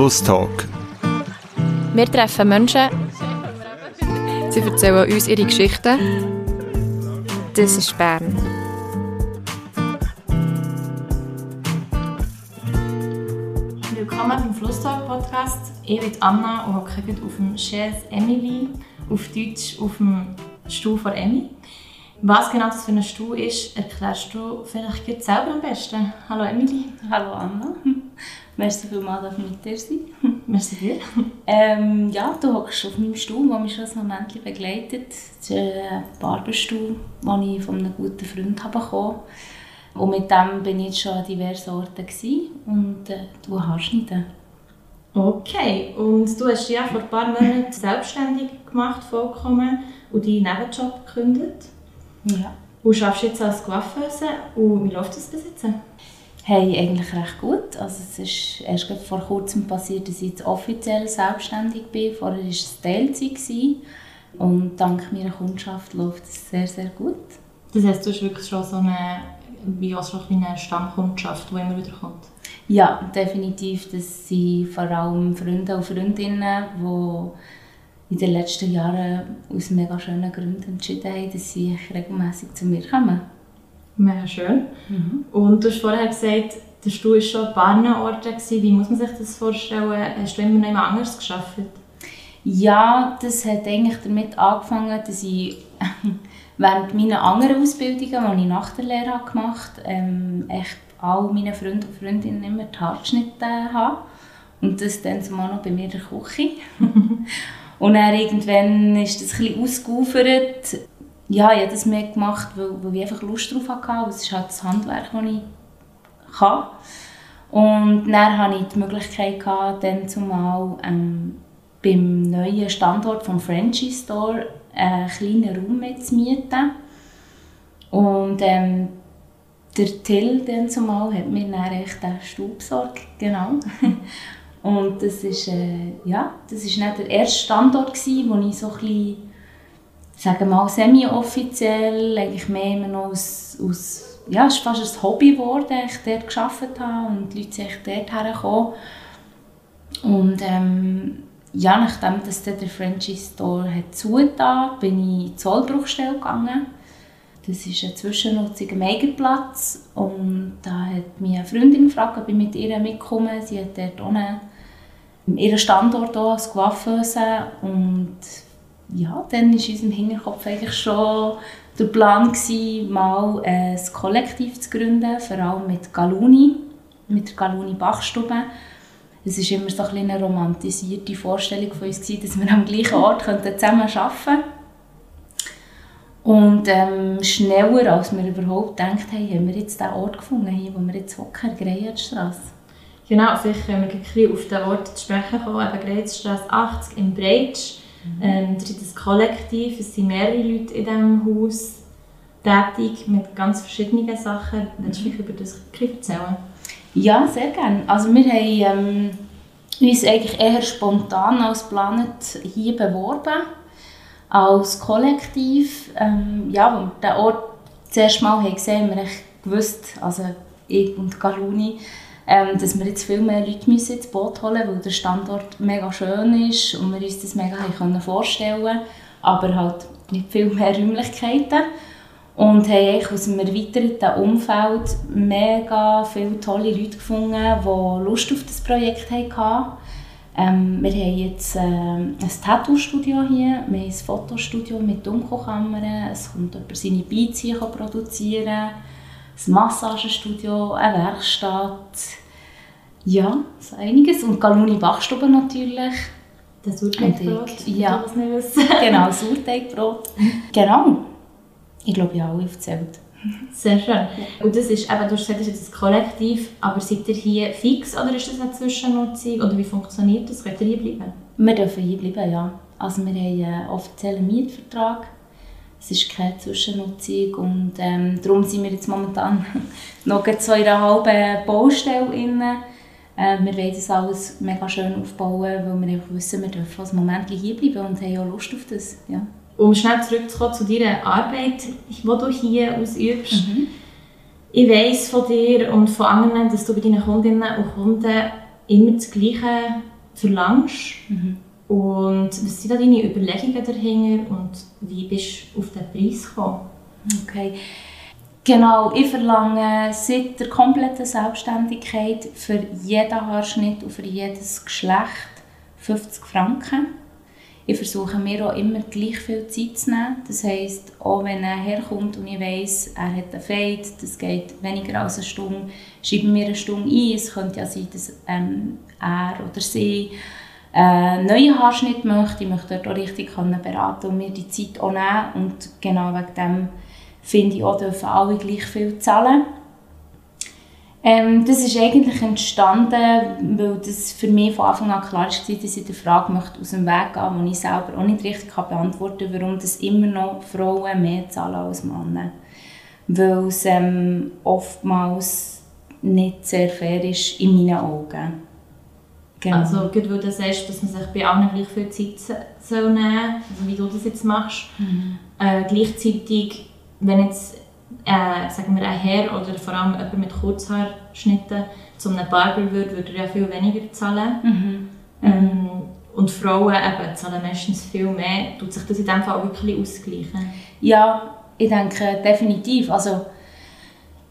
Flusstalk. Wir treffen Menschen. Sie erzählen uns ihre Geschichten. Das ist Bern. Willkommen beim Flusstalk Podcast. Ich bin Anna und hocke auf dem Chaise Emily, auf Deutsch auf dem Stuhl von Emmy. Was genau das für ein Stuhl ist, erklärst du vielleicht selber am besten. Hallo Emily. Hallo Anna. Merci vielmals, dass mit dir sein Merci dir. Ähm, ja, du hockst auf meinem Stuhl, der mich schon ein Moment begleitet. Das ist ein Barberstuhl, den ich von einem guten Freund bekommen Und mit dem bin ich schon an diversen Orten und äh, du Haarschneiden. Okay, und du hast ja vor ein paar Monaten selbstständig gemacht, vollkommen, und deinen Nebenjob gekündigt. Ja. Und arbeitest jetzt als Coiffeuse. Und wie läuft das bis jetzt? Hey, eigentlich recht gut. Also es ist erst vor kurzem passiert, dass ich jetzt offiziell selbstständig bin. Vorher war es Teilzeit. Und dank meiner Kundschaft läuft es sehr, sehr gut. Das heißt, du hast wirklich schon so eine, wie auch schon eine Stammkundschaft, die immer wieder kommt? Ja, definitiv. Das sind vor allem Freunde und Freundinnen, die in den letzten Jahren aus mega schönen Gründen entschieden haben, dass sie regelmäßig zu mir kommen. Mega schön. Mhm. Und du hast vorher gesagt, der Stuhl war schon ein paar Orten. Wie muss man sich das vorstellen? Hast du immer noch jemand anderes geschafft? Ja, das hat eigentlich damit angefangen, dass ich während meiner anderen Ausbildungen, die ich nach der Lehre gemacht habe, ähm, echt all meine Freunde und Freundinnen immer die Haare geschnitten habe. Und das dann zumal noch bei mir in der Küche. und dann irgendwann ist das ein bisschen ausgeufert ja, ich habe das mehr gemacht, weil, weil ich einfach Lust drauf hatte. Es ist halt das Handwerk, das ich kann. Und dann hatte ich die Möglichkeit, gehabt, dann zumal ähm, beim neuen Standort vom Frenchy Store einen kleinen Raum mitzumieten. Und ähm, der Till dann zumal hat mir dann echt den Stuhl besorgt, genau. Und das ist, äh, ja, das ist nicht der erste Standort, gewesen, wo ich so ein bisschen sagen wir mal, semi-offiziell, eigentlich mehr immer noch aus, aus ja, es ist fast ein Hobby geworden, ich dort gearbeitet habe und die Leute sind dort hergekommen. Und ähm, ja, nachdem dass der Franchise Store hat bin ich in die Zollbruchstelle gegangen. Das ist eine Zwischennutzung am und da hat mich eine Freundin gefragt, ob ich mit ihr mitkomme. Sie hat dort unten ihren Standort als Coiffeuse und ja, dann war in unserem Hinterkopf eigentlich schon der Plan, gewesen, mal ein Kollektiv zu gründen, vor allem mit Galuni, mit der Galuni Bachstube. Es war immer so ein eine romantisierte Vorstellung von uns, gewesen, dass wir am gleichen Ort zusammen arbeiten könnten. Und ähm, schneller, als wir überhaupt gedacht haben, haben wir jetzt den Ort gefunden, hier, wo wir jetzt hocken, Greierstrasse. Genau, vielleicht können wir auf den Ort zu sprechen kommen, eben Greierstrasse 80 in Breitsch. Mhm. Ähm, das ist ein Kollektiv, es sind mehrere Leute in diesem Haus tätig mit ganz verschiedenen Sachen. Willst du mich über das erzählen? Ja, sehr gerne. Also wir haben ähm, uns eigentlich eher spontan als Planet hier beworben, als Kollektiv. Ähm, ja, als wir den Ort zuerst mal haben gesehen haben, wir gewusst, also ich und Galuni, ähm, dass wir jetzt viel mehr Leute müssen ins Boot holen weil der Standort mega schön ist und wir uns das mega können vorstellen aber halt nicht viel mehr Räumlichkeiten. Und haben aus einem erweiterten Umfeld mega viele tolle Leute gefunden, die Lust auf das Projekt hatten. Ähm, wir haben jetzt äh, ein Tattoo-Studio hier, wir haben ein Fotostudio mit Dunkelkammern, es kommt jemand seine Beats hier produzieren, ein Massagestudio, eine Werkstatt, ja, so einiges. Und Galuni Bachstube natürlich. Das Sauerteigbrot, ja. genau, Sauerteigbrot. genau. Ich glaube, ich habe alle aufgezählt. Sehr schön. Und das ist, eben, du hast gesagt, das ist ein Kollektiv, aber seid ihr hier fix oder ist das eine Zwischennutzung? Oder wie funktioniert das? Könnt ihr hier bleiben? Wir dürfen hier bleiben, ja. Also wir haben einen offiziellen Mietvertrag. Es ist keine Zwischennutzung und ähm, darum sind wir jetzt momentan noch so in einer halben Baustelle. Drin. Äh, wir wollen das alles mega schön aufbauen, weil wir einfach wissen, wir dürfen als Moment hier bleiben und haben auch Lust auf das. Ja. Um schnell zurückzukommen zu deiner Arbeit, die du hier ausübst. Mhm. Ich weiss von dir und von anderen, dass du bei deinen Kundinnen und Kunden immer das Gleiche verlangst. Mhm. Und was sind da deine Überlegungen dahinter und wie bist du auf den Preis gekommen? Okay. Genau, ich verlange seit der kompletten Selbstständigkeit für jeden Haarschnitt und für jedes Geschlecht 50 Franken. Ich versuche mir auch immer gleich viel Zeit zu nehmen. Das heisst, auch wenn er herkommt und ich weiss, er hat einen Fade, das geht weniger als eine Stunde, schreibe mir eine Stunde ein. Es könnte ja sein, dass ähm, er oder sie einen neuen Haarschnitt möchte. Ich möchte dort auch richtig beraten und mir die Zeit auch nehmen. Und genau wegen dem finde ich auch, dürfen alle gleich viel zahlen. Ähm, das ist eigentlich entstanden, weil das für mich von Anfang an klar war, dass ich der Frage möchte aus dem Weg gehen möchte, die ich selber auch nicht richtig beantworten kann, warum das immer noch Frauen mehr zahlen als Männer. Weil es ähm, oftmals nicht sehr fair ist in meinen Augen. Genau. Also, gerade weil du sagst, dass man sich bei allen gleich viel Zeit soll nehmen soll, also wie du das jetzt machst, mhm. äh, gleichzeitig, wenn jetzt äh, sagen wir, ein Herr oder vor allem jemand mit Kurzhaarschnitten zu einem Barber würde, würde er ja viel weniger zahlen. Mhm. Ähm, und Frauen eben zahlen meistens viel mehr. Tut sich das in diesem Fall auch wirklich ausgleichen? Ja, ich denke definitiv. Also,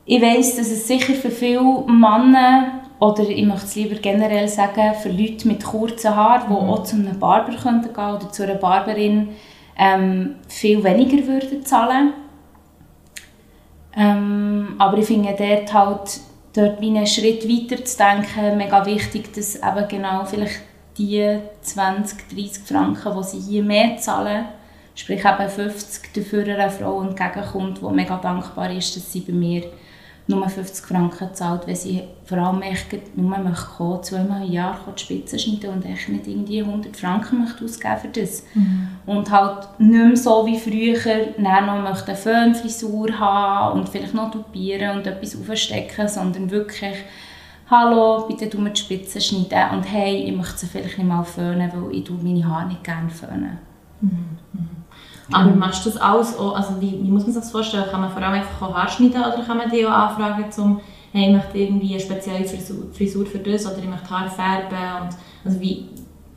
ich weiß, dass es sicher für viele Männer oder ich möchte es lieber generell sagen, für Leute mit kurzen Haaren, die mhm. auch zu einem Barber gehen könnten oder zu einer Barberin, ähm, viel weniger würden zahlen ähm, aber ich finde dort halt, dort einen Schritt weiter zu denken, mega wichtig, dass eben genau vielleicht die 20, 30 Franken, die sie hier mehr zahlen, sprich eben 50 dafür einer Frau entgegenkommt, die mega dankbar ist, dass sie bei mir nur 50 Franken zahlt, weil sie vor allem echt nur möchte kommen, zweimal im Jahr die Spitze schneiden und echt nicht irgendwie 100 Franken möchte ausgeben für das. Mhm. Und halt nicht mehr so wie früher, dann noch möchte eine Föhnfrisur haben und vielleicht noch tupieren und etwas aufstecken, sondern wirklich «Hallo, bitte tu mir die Spitze schneiden» und «Hey, ich möchte sie vielleicht nicht mal föhnen, weil ich meine Haare nicht gerne föhnen». Mhm. Mhm. Aber machst du das alles auch, also wie, wie muss man sich das vorstellen? Kann man vor allem einfach auch Haare schneiden oder kann man die auch anfragen, zum, hey, ich möchte irgendwie eine spezielle Frisur, Frisur für das oder ich möchte Haare färben und, also wie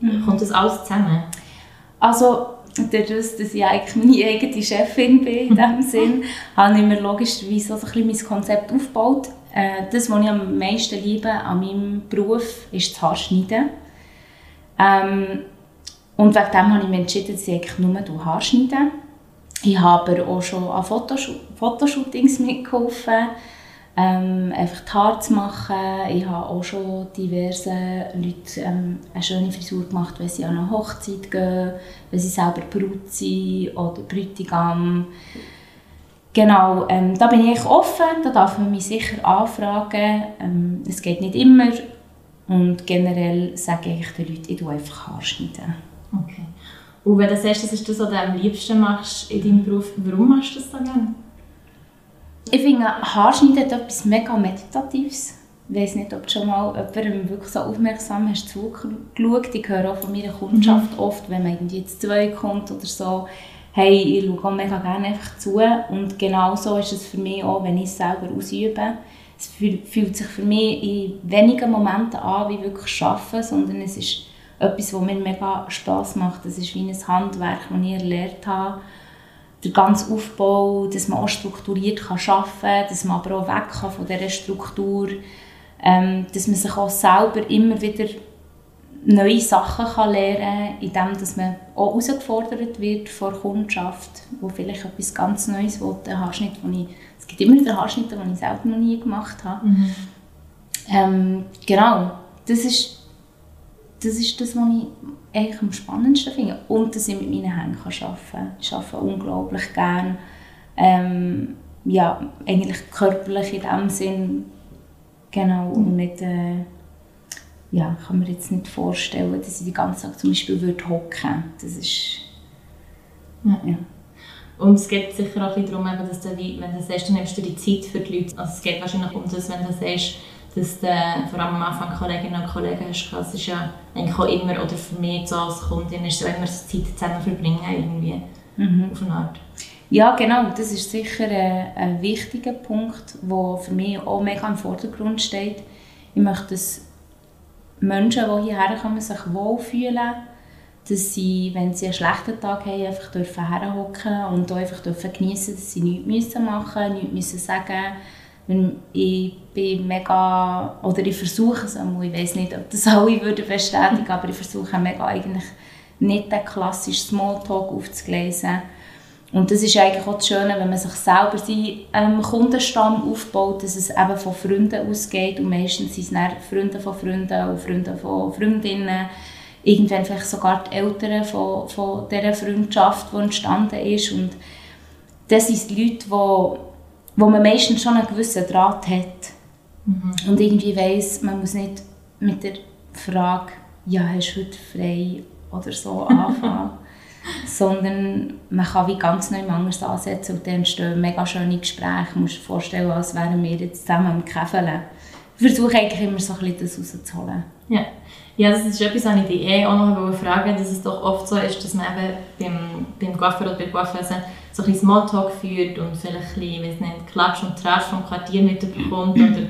mhm. kommt das alles zusammen? Also dadurch, dass ich eigentlich meine eigene Chefin bin in diesem Sinn, habe ich mir logischerweise also ein mein Konzept aufgebaut. Äh, das, was ich am meisten liebe an meinem Beruf, ist das Haarschneiden. Ähm, und wegen dem habe ich mich entschieden, dass ich eigentlich nur Haar schneide. Ich habe aber auch schon an Fotoshoot Fotoshootings mitgeholfen, ähm, einfach die Haare zu machen. Ich habe auch schon diverse Leute ähm, eine schöne Frisur gemacht, wenn sie an eine Hochzeit gehen, wenn sie selber Brut sind oder Bräutigam. Genau, ähm, da bin ich offen, da darf man mich sicher anfragen. Ähm, es geht nicht immer und generell sage ich den Leuten, ich schneide einfach Haarschneiden. Okay. Und wenn du sagst, das ist das, was du am liebsten machst in deinem Beruf, warum machst du das dann gerne? Ich finde, Haarschneiden hat etwas mega Meditatives. Ich weiß nicht, ob du schon mal jemandem wirklich so aufmerksam hast zugeschaut. Ich höre auch von meiner Kundschaft mhm. oft, wenn man irgendwie jetzt zwei kommt oder so, hey, ich schaue auch mega gerne einfach zu. Und genau so ist es für mich auch, wenn ich es selber ausübe. Es fühlt sich für mich in wenigen Momenten an wie wirklich Arbeiten, sondern es ist etwas, was mir mega Spass macht. Das ist wie ein Handwerk, das ich erlernt habe. Der ganze Aufbau, dass man auch strukturiert kann arbeiten kann, dass man aber auch weg kann von dieser Struktur, ähm, dass man sich auch selber immer wieder neue Sachen kann lernen kann, indem dass man auch herausgefordert wird von der Kundschaft, wo vielleicht etwas ganz Neues will, einen Haarschnitt, wo ich, es gibt immer wieder Haarschnitte, die ich selber noch nie gemacht habe. Mhm. Ähm, genau, das ist das ist das, was ich eigentlich am spannendsten finde. Und dass ich mit meinen Händen arbeiten kann. Ich arbeite unglaublich gerne. Ähm, ja, eigentlich körperlich in dem Sinn. Genau, und nicht... Äh, ja, kann mir jetzt nicht vorstellen, dass ich die ganze Zeit zum Beispiel würde hocken. Das ist... Ja. ja. Und es geht sicher auch darum, dass du, wenn du sagst, dann nimmst du die Zeit für die Leute. Also es geht wahrscheinlich um das, wenn du sagst, dass du vor allem am Anfang Kolleginnen und Kollegen hast. Das ist ja eigentlich auch immer, oder für mich so als Kundin, ist es immer Zeit zusammen verbringen, irgendwie, mhm. auf eine Art. Ja, genau. Das ist sicher ein, ein wichtiger Punkt, der für mich auch mega im Vordergrund steht. Ich möchte, dass Menschen, die hierher kommen, sich wohlfühlen, dass sie, wenn sie einen schlechten Tag haben, einfach dürfen herhocken und auch einfach dürfen geniessen, dass sie nichts machen müssen, nichts müssen sagen Ich bin mega, oder ich versuche es einmal, ich weiß nicht, ob das alle würden bestätigen, aber ich versuche mega eigentlich nicht den klassischen Smalltalk aufzugleisen. Und das ist eigentlich auch das Schöne, wenn man sich selber seinen ähm, Kundenstamm aufbaut, dass es eben von Freunden ausgeht und meistens sind es Freunde von Freunden und Freunde von Freundinnen, irgendwann vielleicht sogar die Eltern von, von dieser Freundschaft, die entstanden ist. Und das sind Leute, wo, wo man meistens schon einen gewissen Draht hat mhm. und irgendwie weiss, man muss nicht mit der Frage, ja, hast du heute frei oder so anfangen sondern man kann wie ganz neu anders ansetzen und dann entstehen mega schöne Gespräche. Du musst dir vorstellen, als wären wir jetzt zusammen am Käfeln. Ich versuche eigentlich immer so ein bisschen das rauszuholen. Ja. ja, das ist etwas, was ich dich eh auch noch fragen dass es doch oft so ist, dass man eben beim, beim Coiffeur oder bei Coiffeuse so ein bisschen Smalltalk führt und vielleicht ein bisschen, nicht, Klatsch und Tratsch vom Quartier mitbekommt oder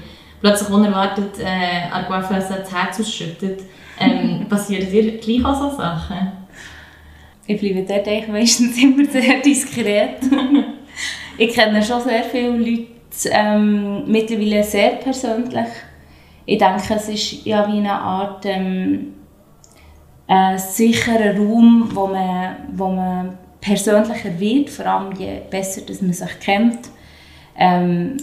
plötzlich unerwartet äh, an Coiffeuse das Herz ausschüttet. Ähm, passieren dir gleich auch so Sachen? Ich bleibe dort eigentlich meistens immer sehr diskret. ich kenne schon sehr viele Leute, ähm, mittlerweile sehr persönlich. Ich denke, es ist ja wie eine Art ähm, ein sicherer Raum, wo man, wo man persönlicher wird, vor allem je besser dass man sich kennt. Ähm,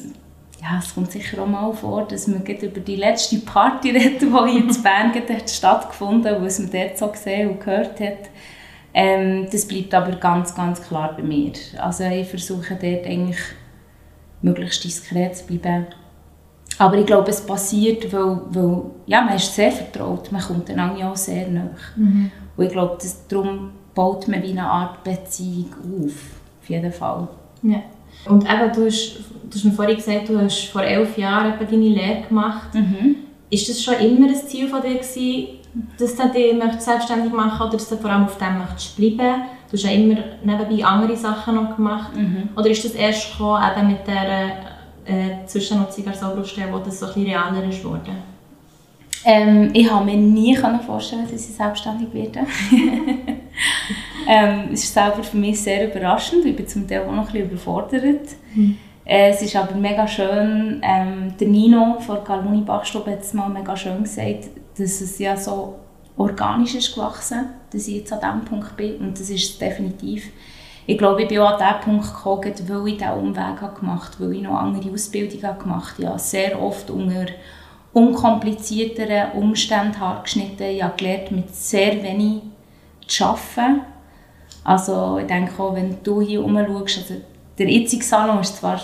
ja, es kommt sicher auch mal vor, dass man über die letzte Party redet, die in Bern stattgefunden hat, was man dort so gesehen und gehört hat. Ähm, das bleibt aber ganz, ganz klar bei mir. Also ich versuche dort eigentlich möglichst diskret zu bleiben. Aber ich glaube, es passiert, weil, weil ja, man ist sehr vertraut, man kommt einander auch sehr nah. Mhm. Und ich glaube, das, darum baut man wie eine Art Beziehung auf, auf jeden Fall. Ja. Und eben, du hast, du hast mir vorhin gesagt, du hast vor elf Jahren deine Lehre gemacht. Mhm. Ist das schon immer ein Ziel von dir gewesen, dass du dich selbstständig machen oder dass du vor allem auf dem möchtest bleiben Du hast ja immer nebenbei andere Sachen noch gemacht. Mhm. Oder ist das erst gekommen, eben mit der äh, Zwischennutzung als Sobrustelle, wo das so ein bisschen realer ist geworden? Ähm, ich habe mir nie vorstellen dass ich selbstständig werde. ähm, es ist selber für mich sehr überraschend. Ich bin zum Teil auch noch ein bisschen überfordert. Mhm. Äh, es ist aber mega schön. Ähm, der Nino von Galmuni Bachstube hat es mal mega schön gesagt, dass es ja so organisch ist gewachsen, dass ich jetzt an diesem Punkt bin und das ist definitiv. Ich glaube, ich bin auch an diesen Punkt gekommen, weil ich diesen Umweg gemacht habe, weil ich noch andere Ausbildungen gemacht habe. Ich habe sehr oft unter unkomplizierteren Umständen geschnitten. Ich habe gelernt, mit sehr wenig zu arbeiten. Also ich denke auch, wenn du hier herumschaust, also der jetzige Salon ist zwar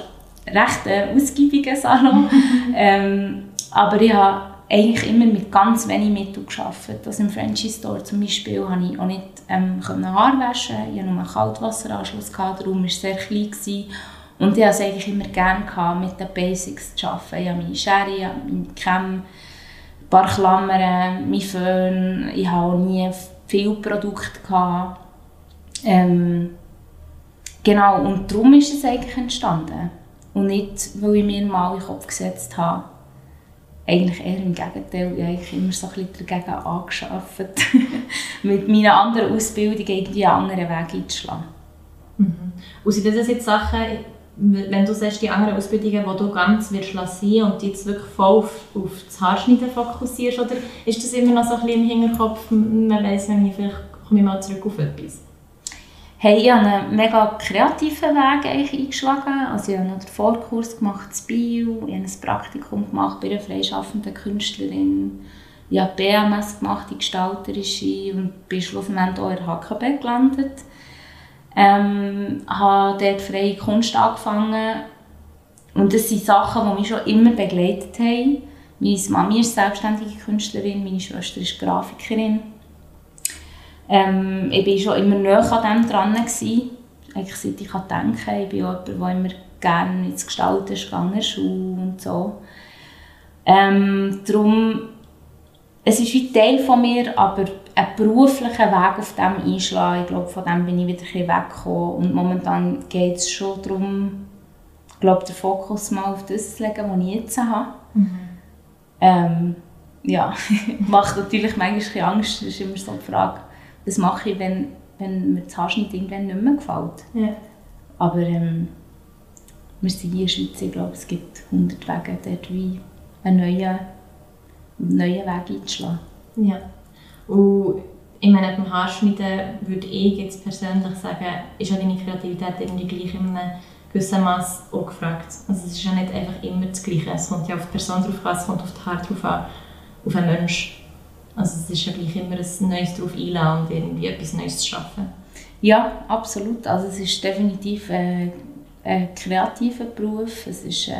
recht ein ausgiebiger Salon, ähm, aber ich habe eigentlich immer mit ganz wenig Mitteln gearbeitet. Also im Franchise Store zum Beispiel konnte ich auch nicht ähm, Haare waschen. Ich hatte nur einen Kaltwasseranschluss, der Raum war sehr klein. Gewesen. Und ich hatte es eigentlich immer gerne gehabt, mit den Basics zu arbeiten. Ich habe meine Schere, ich habe meine Cam, ein paar Klammern, mein Föhn. Ich hatte auch nie viele Produkte. Gehabt. Ähm, genau, und darum ist es eigentlich entstanden. Und nicht, weil ich mir mal in den Kopf gesetzt habe, eigentlich eher im Gegenteil. Ich habe immer so ein bisschen dagegen angeschafft, mit meinen anderen Ausbildungen irgendwie einen anderen Weg einzuschlagen. Mhm. Und sind das jetzt Sachen, wenn du sagst, die anderen Ausbildungen, die du ganz wirst lassen und die jetzt wirklich voll auf, auf das Haarschneiden fokussierst, oder ist das immer noch so ein bisschen im Hinterkopf, man weiss, wenn ich vielleicht komme ich mal zurück auf etwas? Hey, ich habe einen mega kreativen Weg eingeschlagen. Also ich habe noch den Vorkurs gemacht in Bio, ich habe ein Praktikum gemacht bei einer freischaffenden Künstlerin. Ich habe BMS gemacht, die gestalterische, und bin schlussendlich auch in der HKB gelandet. Ähm, habe dort freie Kunst angefangen. Und das sind Sachen, die mich schon immer begleitet haben. Meine Mami ist selbstständige Künstlerin, meine Schwester ist Grafikerin. Ähm, ich war schon immer näher an dem dran. Gewesen. Eigentlich seit ich denken kann. Ich bin jemand, der immer gerne ins Gestalten ist, gegangen, Schule und so. Ähm, darum, es ist wie Teil von mir, aber einen beruflichen Weg auf dem einschlagen, ich glaube, von dem bin ich wieder ein weggekommen. Und momentan geht es schon darum, ich glaube, den Fokus mal auf das zu legen, was ich jetzt habe. Mhm. Ähm, ja, macht natürlich manchmal Angst. Das ist immer so die Frage, was mache ich, wenn, wenn mir das Haarschnitt irgendwann nicht mehr gefällt. Ja. Aber ähm, wir sind hier in der Schweiz, ich glaube, es gibt 100 Wege, dort wie einen neuen, neuen Weg einzuschlagen. Ja. Und ich meine, beim Haarschneiden würde ich jetzt persönlich sagen, ist ja deine Kreativität irgendwie gleich in einem gewissen Maß auch gefragt. Also es ist ja nicht einfach immer das Gleiche. Es kommt ja auf die Person drauf an, es kommt auf die Haare drauf an, auf einen Mensch. Also es ist ja gleich immer ein Neues drauf einladen und irgendwie etwas Neues zu schaffen. Ja, absolut. Also es ist definitiv äh, ein kreativer Beruf. Es, ist, äh,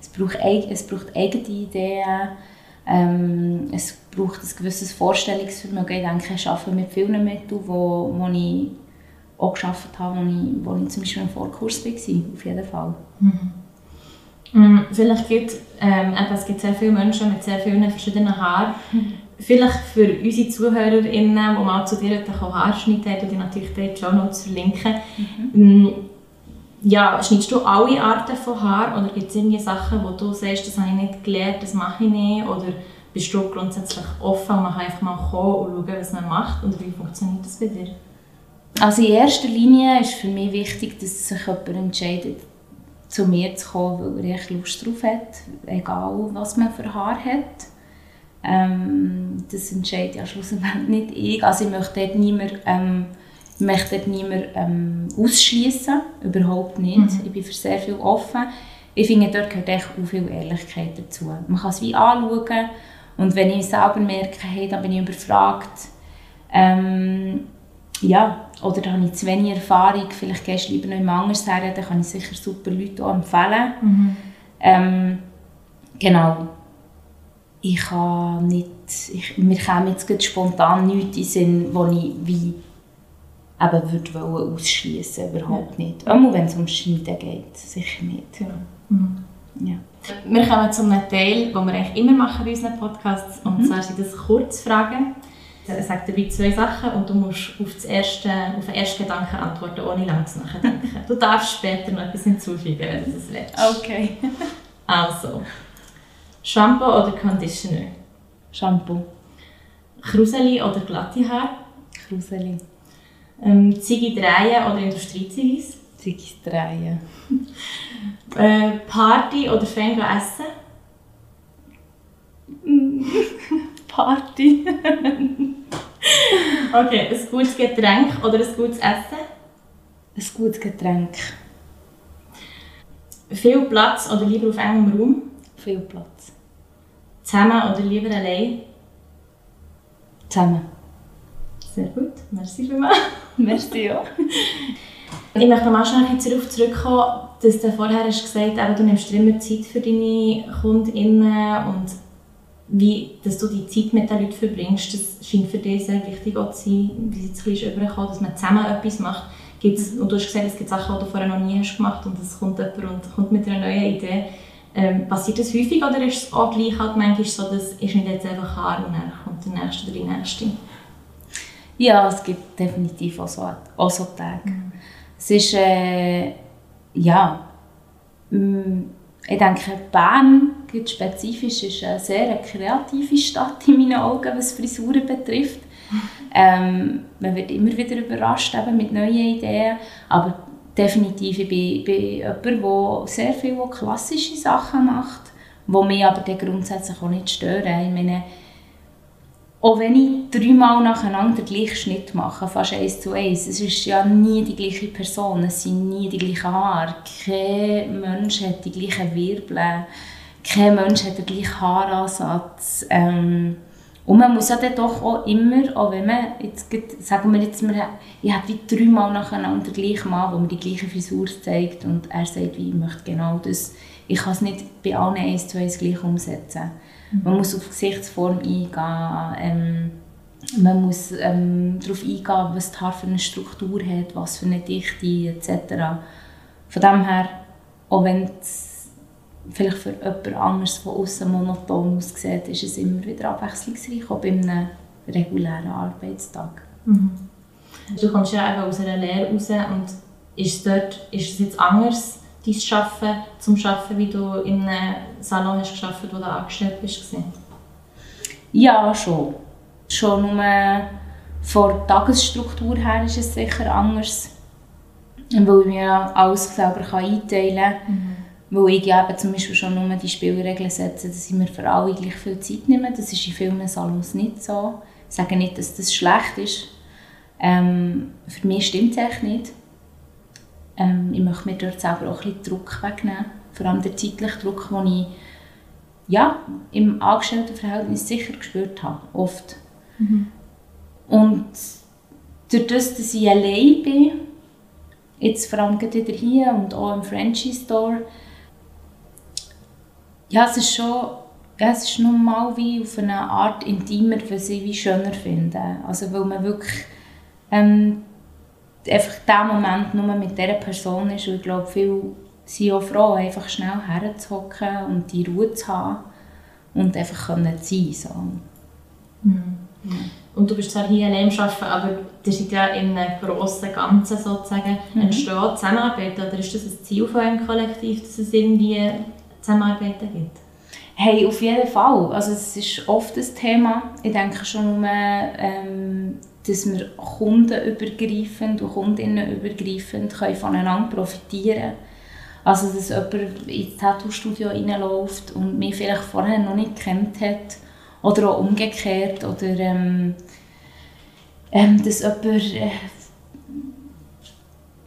es, braucht, es braucht eigene Ideen. Ähm, es braucht ein gewisses Vorstellungsvermögen. Ich denke, ich arbeite mit vielen Mitteln, wo, wo ich auch gearbeitet habe, wo ich, wo ich zum Beispiel im Vorkurs war, auf jeden Fall. Mhm. Mhm, vielleicht gibt ähm, es gibt sehr viele Menschen mit sehr vielen verschiedenen Haaren. Mhm. Vielleicht für unsere ZuhörerInnen, die mal zu dir Haare schneiden, haben, die natürlich dort schon noch zu verlinken. Mhm. Ja, schneidest du alle Arten von Haar oder gibt es irgendwie Sachen, wo du sagst, das habe ich nicht gelernt, das mache ich nicht? Oder bist du grundsätzlich offen und man kann einfach mal kommen und schauen, was man macht? Oder wie funktioniert das bei dir? Also in erster Linie ist für mich wichtig, dass sich jemand entscheidet, zu mir zu kommen, weil er echt Lust drauf hat, egal was man für Haar hat. Ähm, das entscheidet ja schlussendlich nicht ich. Also ich möchte dort niemand, ähm, ich möchte dort niemand ähm, ausschließen, überhaupt nicht. Mhm. Ich bin für sehr viel offen. Ich finde, dort gehört echt auch viel Ehrlichkeit dazu. Man kann es wie anschauen und wenn ich selber merke, hey, dann bin ich überfragt, ähm, ja, oder da habe ich zu wenig Erfahrung, vielleicht gehst du lieber noch jemand anderes her, dann kann ich sicher super Leute auch empfehlen. Mhm. Ähm, genau. Ich kann nicht, ich, mir käme jetzt gerade spontan nichts in den Sinn, wo ich wie eben würde ausschließen überhaupt ja. nicht. Auch wenn es um Schneiden geht, sicher nicht. Ja. Mhm. ja. Wir kommen zu einem Teil, den wir eigentlich immer machen bei unseren Podcasts, und mhm. zwar sind das Kurzfragen. Er sagt dir zwei Sachen und du musst auf, das erste, auf den ersten Gedanken antworten, ohne lange zu nachdenken. du darfst später noch etwas hinzufügen, wenn du es willst. Okay. also, Shampoo oder Conditioner? Shampoo. Kruseli oder glatte Haare? Kruseli. Ähm, Ziggy drehen oder Industrieziggis? Ziggis drehen. äh, Party oder fein essen? Party. okay, ein gutes Getränk oder ein gutes Essen? Ein gutes Getränk. Viel Platz oder lieber auf engem Raum? Viel Platz. Zusammen oder lieber allein? Zusammen. Sehr gut, merci vielmals. merci, ja. Ich möchte nochmal schnell darauf zurückkommen, dass du vorher hast gesagt hast, du nimmst immer Zeit für deine KundInnen und wie, dass du die Zeit mit den Leuten verbringst, das scheint für dich sehr wichtig auch zu sein, wie es jetzt überkommt, dass man zusammen etwas macht. Gibt's, und du hast gesagt, es gibt Sachen, die du vorher noch nie hast gemacht und es kommt jemand und kommt mit einer neuen Idee. Ähm, passiert das häufig oder ist es auch gleich halt manchmal so, dass ich nicht jetzt einfach Haar und dann kommt der Nächste oder die Nächste? Ja, es gibt definitiv auch so, auch so Tage. Mhm. Es ist, äh, ja, mm, ich denke, Bern spezifisch ist eine sehr kreative Stadt in meinen Augen, was Frisuren betrifft. Ähm, man wird immer wieder überrascht eben mit neuen Ideen, aber definitiv ich bin, bin jemand, der sehr viele klassische Sachen macht, die mich aber dann grundsätzlich auch nicht stören. Ich meine, auch wenn ich dreimal nacheinander den gleichen Schnitt mache, fast eins zu eins, es ist ja nie die gleiche Person, es sind nie die gleichen Haare, kein Mensch hat die gleichen Wirbel, kein Mensch hat den gleichen Haaransatz. Ähm, und man muss ja dann doch auch immer, auch wenn man, jetzt, sagen wir jetzt, wir, ich habe wie dreimal nacheinander den gleichen Mann, der mir die gleiche Frisur zeigt und er sagt, wie ich möchte genau das. Ich kann es nicht bei allen eins zu eins gleich umsetzen. Man muss auf die Gesichtsform eingehen. Ähm, man muss ähm, darauf eingehen, was das Haar für eine Struktur hat, was für eine Dichte etc. Von dem her, auch wenn es vielleicht für jemand anderes von außen monoton aussieht, ist es immer wieder abwechslungsreich, auch bei einem regulären Arbeitstag. Mhm. Du kommst ja eben aus einer Lehre raus und ist, dort, ist es jetzt anders dein Arbeiten zum Arbeiten, wie du in einem Salon hast gearbeitet, wo du angestellt bist? Ja, schon. Schon nur von der Tagesstruktur her ist es sicher anders. Weil ich mir alles selber einteilen kann. Mhm. Weil ich eben zum Beispiel schon nur die Spielregeln setze, dass ich mir für alle gleich viel Zeit nehme. Das ist in vielen Salons nicht so. Ich sage nicht, dass das schlecht ist. Ähm, für mich stimmt es echt nicht. Ähm, ich möchte mir dort selber auch ein bisschen Druck wegnehmen. Vor allem der zeitliche Druck, den ich ja, im Angestelltenverhältnis sicher gespürt habe. Oft. Mhm. Und durch das, dass ich allein bin, jetzt vor allem wieder hier und auch im Franchise Store, ja, es ist schon, ja, es ist nochmal wie auf eine Art intimer, was ich wie schöner finde. Also weil man wirklich ähm, einfach diesen Moment nur mit dieser Person ist und ich glaube, viele sind auch froh, einfach schnell herzuhocken und die Ruhe zu haben und einfach können sein so. Mhm. Ja. Und du bist zwar hier allein am Arbeiten, aber ihr seid ja in einem grossen Ganzen sozusagen. Mhm. Entsteht Zusammenarbeit oder ist das ein Ziel von einem Kollektiv, dass es irgendwie Zusammenarbeiten gibt? Hey, auf jeden Fall. Also es ist oft ein Thema. Ich denke schon nur, ähm, dass wir kundenübergreifend und kundinnenübergreifend können voneinander profitieren können. Also dass jemand ins Tattoo-Studio reinläuft und mich vielleicht vorher noch nicht kennt hat oder auch umgekehrt. Oder ähm, ähm, dass jemand äh,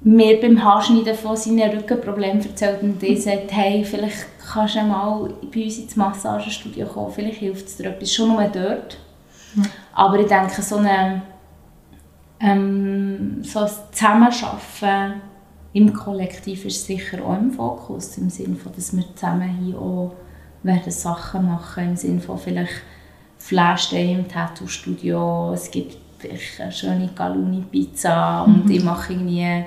mir beim Haarschneiden von seinen Rückenproblemen erzählt und ich sagt, hey, vielleicht kannst du mal bei uns ins Massagestudio kommen, vielleicht hilft es dir etwas, schon nur dort. Ja. Aber ich denke, so, eine, ähm, so ein Zusammenarbeiten im Kollektiv ist sicher auch im Fokus, im Sinne von, dass wir zusammen hier auch werden Sachen machen, im Sinne von vielleicht Flashday im Tattoo-Studio, es gibt eine schöne Galuni-Pizza mhm. und ich mache irgendwie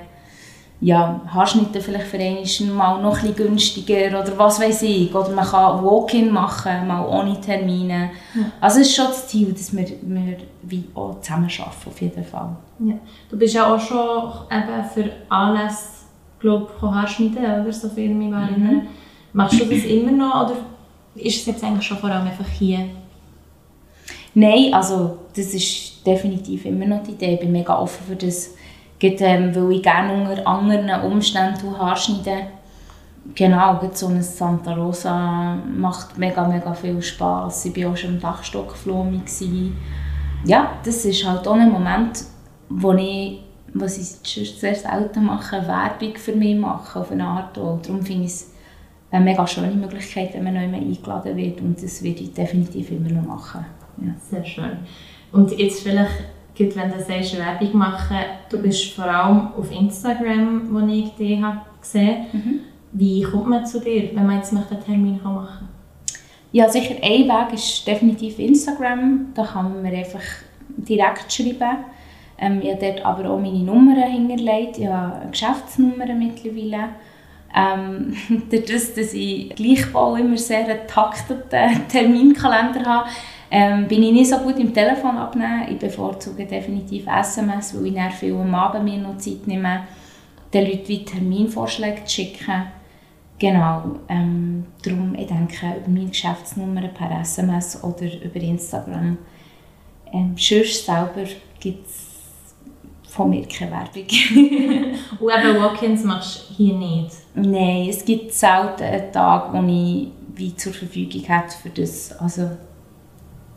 ja, Haarschnitte vielleicht für einen mal noch ein günstiger oder was weiß ich. Oder man kann Walk-in machen, mal ohne Termine. Ja. Also es ist schon das Ziel, dass wir, wir wie auch zusammen arbeiten, auf jeden Fall. Ja. Du bist ja auch schon eben für Anlässe, glaube ich, Haarschneiden, oder? So viel mich erinnern. Mhm. Machst du das immer noch oder ist es jetzt eigentlich schon vor allem einfach hier Nein, also das ist definitiv immer noch die Idee. Ich bin mega offen für das, Gerade, ähm, weil ich gerne unter anderen Umständen Haare schneide. Genau, so ein Santa Rosa macht mega, mega viel Spass. Ich war auch schon im Dachstockflumi. Ja, das ist halt auch ein Moment, wo ich, was ich sehr selten mache, Werbung für mich mache, auf eine Art. Und darum finde ich es eine mega schöne Möglichkeit, wenn man neu eingeladen wird. Und das werde ich definitiv immer noch machen. Ja. Sehr schön. Und jetzt vielleicht, wenn du sagst, Werbung machen, du bist vor allem auf Instagram, wo ich dich habe gesehen mhm. Wie kommt man zu dir, wenn man jetzt einen Termin machen kann? Ja, sicher ein Weg ist definitiv Instagram. Da kann man mir einfach direkt schreiben. Ähm, ich habe dort aber auch meine Nummern hinterlegt. Ich habe eine Geschäftsnummer mittlerweile. Ähm, dadurch, dass ich gleichwohl immer sehr einen takteten Terminkalender habe, ähm, bin ich nicht so gut im Telefon abnehmen. Ich bevorzuge definitiv SMS, weil ich dann viel am Abend mir noch Zeit nehme, den Leuten wie Terminvorschläge zu schicken. Genau, ähm, darum, ich denke, über meine Geschäftsnummer per SMS oder über Instagram. Ähm, sonst selber gibt es von mir keine Werbung. Und eben Walk-ins machst du hier nicht? Nein, es gibt selten einen Tag, wo ich wie zur Verfügung habe für das. Also,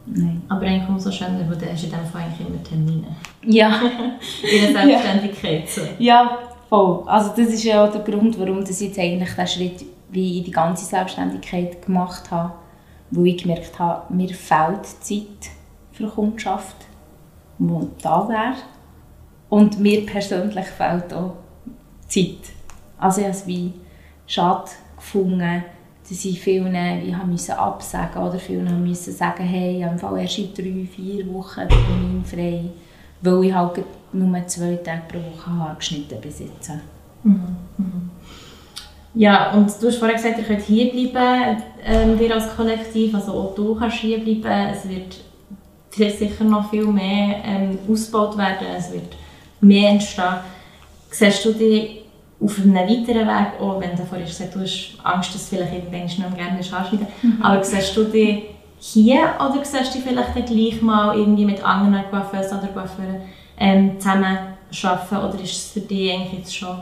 Nein. Aber eigentlich umso schöner, weil du hast in diesem Fall eigentlich immer Termine. Ja. in der Selbstständigkeit. So. Ja, voll. Also das ist ja auch der Grund, warum ich jetzt eigentlich den Schritt wie in die ganze Selbstständigkeit gemacht habe. Weil ich gemerkt habe, mir fehlt Zeit für Kundschaft, die da wäre. Und mir persönlich fehlt auch Zeit. Also ich habe es wie schade gefunden, dass ich vielen ich musste absagen oder vielen musste sagen, hey, ich habe erst in drei, vier Wochen frei, weil ich halt nur zwei Tage pro Woche geschnitten besitze. Mhm. Mhm. Ja, und du hast vorhin gesagt, ihr könnt hier bleiben, ähm, wir als Kollektiv, also auch du kannst hier bleiben. Es wird sicher noch viel mehr ähm, ausgebaut werden, es wird mehr entstehen. Siehst du dich auf einem weiteren Weg, auch wenn du vorhin gesagt hast, du hast Angst, dass du vielleicht irgendwann noch gerne anschneiden mhm. aber siehst du dich hier oder siehst du dich vielleicht dann gleich mal irgendwie mit anderen Coiffeurs oder Coiffeuren ähm, zusammen arbeiten oder ist es für dich eigentlich jetzt schon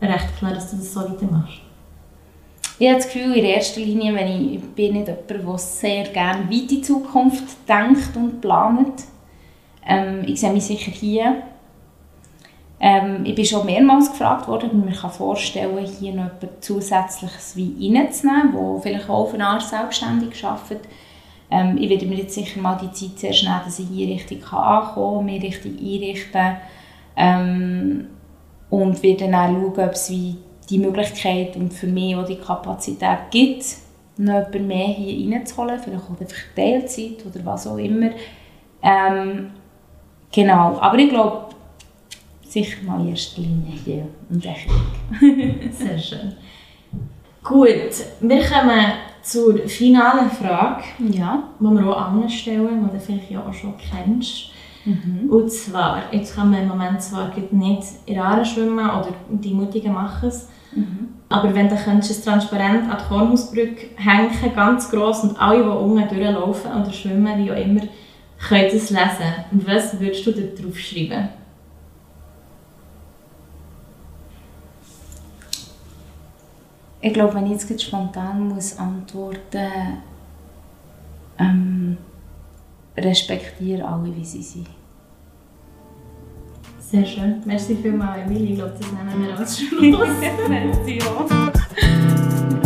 recht klar, dass du das so weitermachst? Ich habe das Gefühl, in erster Linie, wenn ich, ich bin nicht jemand, der sehr gerne weit in die Zukunft denkt und plant. Ähm, ich sehe mich sicher hier. Ähm, ich bin schon mehrmals gefragt worden, ob ich mir vorstellen kann, hier noch etwas Zusätzliches wie reinzunehmen, der vielleicht auch auf eine Art selbstständig arbeitet. Ähm, ich werde mir jetzt sicher mal die Zeit sehr schnell, dass ich hier richtig ankommen kann, mich richtig einrichten ähm, und werde dann auch schauen, ob es wie die Möglichkeit und für mich auch die Kapazität gibt, noch jemanden mehr hier reinzuholen, vielleicht auch einfach Teilzeit oder was auch immer. Ähm, genau, aber ich glaube, sicher mal in erster Linie hier und Technik. Sehr schön. Gut, wir kommen zur finalen Frage, ja. die wir auch anderen stellen, die du vielleicht ja auch schon kennst. Mhm. Und zwar, jetzt kann man im Moment zwar nicht in Aare schwimmen oder die Mutigen machen es, mhm. aber wenn du könntest, ein Transparent an die Kornhausbrücke hängen, ganz gross und alle, die unten durchlaufen oder schwimmen, wie auch immer, können es lesen. Und was würdest du da drauf schreiben? Ich glaube, wenn ich jetzt spontan muss antworten ähm, respektiere alle, wie sie sind. Sehr schön. Merci vielmals, Emilie. Ich glaube, das nehmen wir als Schluss. Merci auch.